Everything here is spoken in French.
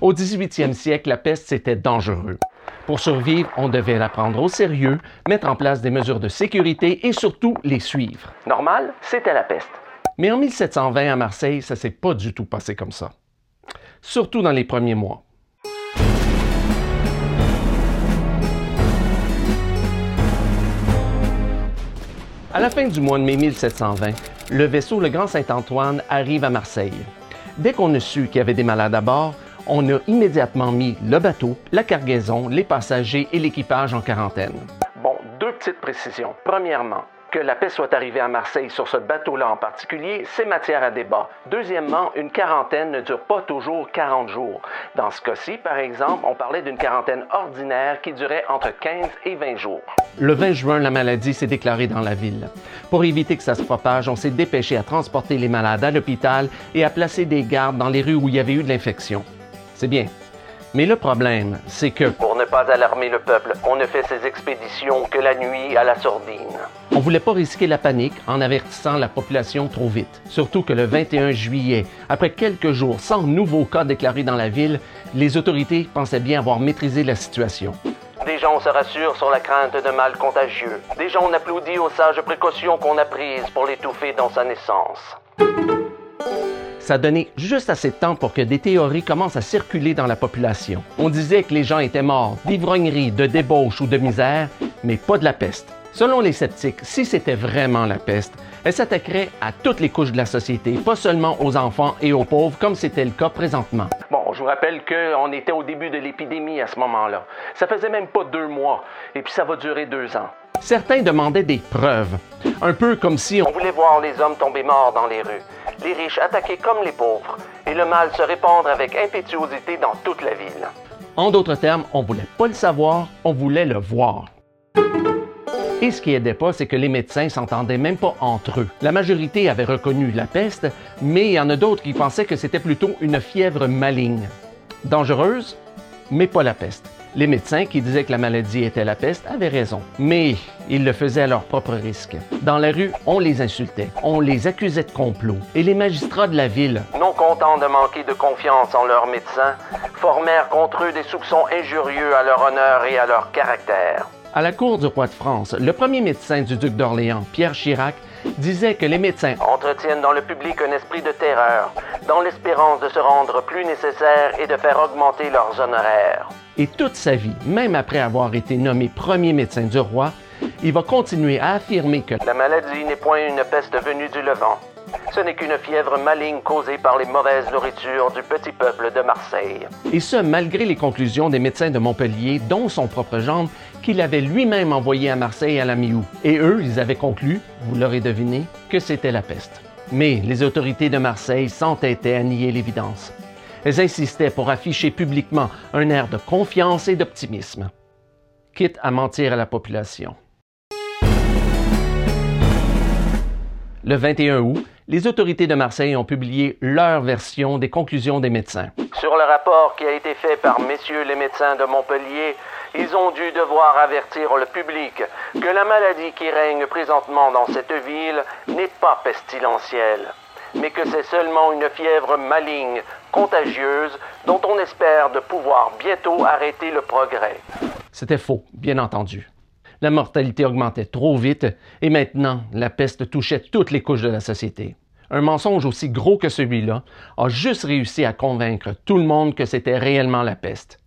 Au 18e siècle, la peste, c'était dangereux. Pour survivre, on devait la prendre au sérieux, mettre en place des mesures de sécurité et surtout les suivre. Normal, c'était la peste. Mais en 1720 à Marseille, ça s'est pas du tout passé comme ça. Surtout dans les premiers mois. À la fin du mois de mai 1720, le vaisseau Le Grand Saint-Antoine arrive à Marseille. Dès qu'on a su qu'il y avait des malades à bord, on a immédiatement mis le bateau, la cargaison, les passagers et l'équipage en quarantaine. Bon, deux petites précisions. Premièrement, que la paix soit arrivée à Marseille sur ce bateau-là en particulier, c'est matière à débat. Deuxièmement, une quarantaine ne dure pas toujours 40 jours. Dans ce cas-ci, par exemple, on parlait d'une quarantaine ordinaire qui durait entre 15 et 20 jours. Le 20 juin, la maladie s'est déclarée dans la ville. Pour éviter que ça se propage, on s'est dépêché à transporter les malades à l'hôpital et à placer des gardes dans les rues où il y avait eu de l'infection. C'est bien. Mais le problème, c'est que, pour ne pas alarmer le peuple, on ne fait ces expéditions que la nuit à la sourdine. On voulait pas risquer la panique en avertissant la population trop vite. Surtout que le 21 juillet, après quelques jours sans nouveaux cas déclarés dans la ville, les autorités pensaient bien avoir maîtrisé la situation. Déjà, on se rassure sur la crainte de mal contagieux. Déjà, on applaudit aux sages précautions qu'on a prises pour l'étouffer dans sa naissance ça donnait juste assez de temps pour que des théories commencent à circuler dans la population. On disait que les gens étaient morts d'ivrognerie, de débauche ou de misère, mais pas de la peste. Selon les sceptiques, si c'était vraiment la peste, elle s'attaquerait à toutes les couches de la société, pas seulement aux enfants et aux pauvres comme c'était le cas présentement. Bon, je vous rappelle qu'on était au début de l'épidémie à ce moment-là. Ça faisait même pas deux mois, et puis ça va durer deux ans. Certains demandaient des preuves, un peu comme si on voulait voir les hommes tomber morts dans les rues les riches attaqués comme les pauvres, et le mal se répandre avec impétuosité dans toute la ville. En d'autres termes, on voulait pas le savoir, on voulait le voir. Et ce qui aidait pas, c'est que les médecins s'entendaient même pas entre eux. La majorité avait reconnu la peste, mais il y en a d'autres qui pensaient que c'était plutôt une fièvre maligne. Dangereuse, mais pas la peste. Les médecins qui disaient que la maladie était la peste avaient raison, mais ils le faisaient à leur propre risque. Dans la rue, on les insultait, on les accusait de complot, et les magistrats de la ville, non contents de manquer de confiance en leurs médecins, formèrent contre eux des soupçons injurieux à leur honneur et à leur caractère. À la cour du roi de France, le premier médecin du duc d'Orléans, Pierre Chirac, disait que les médecins entretiennent dans le public un esprit de terreur, dans l'espérance de se rendre plus nécessaires et de faire augmenter leurs honoraires. Et toute sa vie, même après avoir été nommé premier médecin du roi, il va continuer à affirmer que la maladie n'est point une peste venue du Levant. Ce n'est qu'une fièvre maligne causée par les mauvaises nourritures du petit peuple de Marseille. Et ce, malgré les conclusions des médecins de Montpellier, dont son propre gendre, qu'il avait lui-même envoyé à Marseille à la mi-août. Et eux, ils avaient conclu, vous l'aurez deviné, que c'était la peste. Mais les autorités de Marseille s'entêtaient à nier l'évidence. Elles insistaient pour afficher publiquement un air de confiance et d'optimisme, quitte à mentir à la population. Le 21 août, les autorités de Marseille ont publié leur version des conclusions des médecins. Sur le rapport qui a été fait par messieurs les médecins de Montpellier, ils ont dû devoir avertir le public que la maladie qui règne présentement dans cette ville n'est pas pestilentielle, mais que c'est seulement une fièvre maligne, contagieuse, dont on espère de pouvoir bientôt arrêter le progrès. C'était faux, bien entendu la mortalité augmentait trop vite et maintenant la peste touchait toutes les couches de la société. Un mensonge aussi gros que celui-là a juste réussi à convaincre tout le monde que c'était réellement la peste.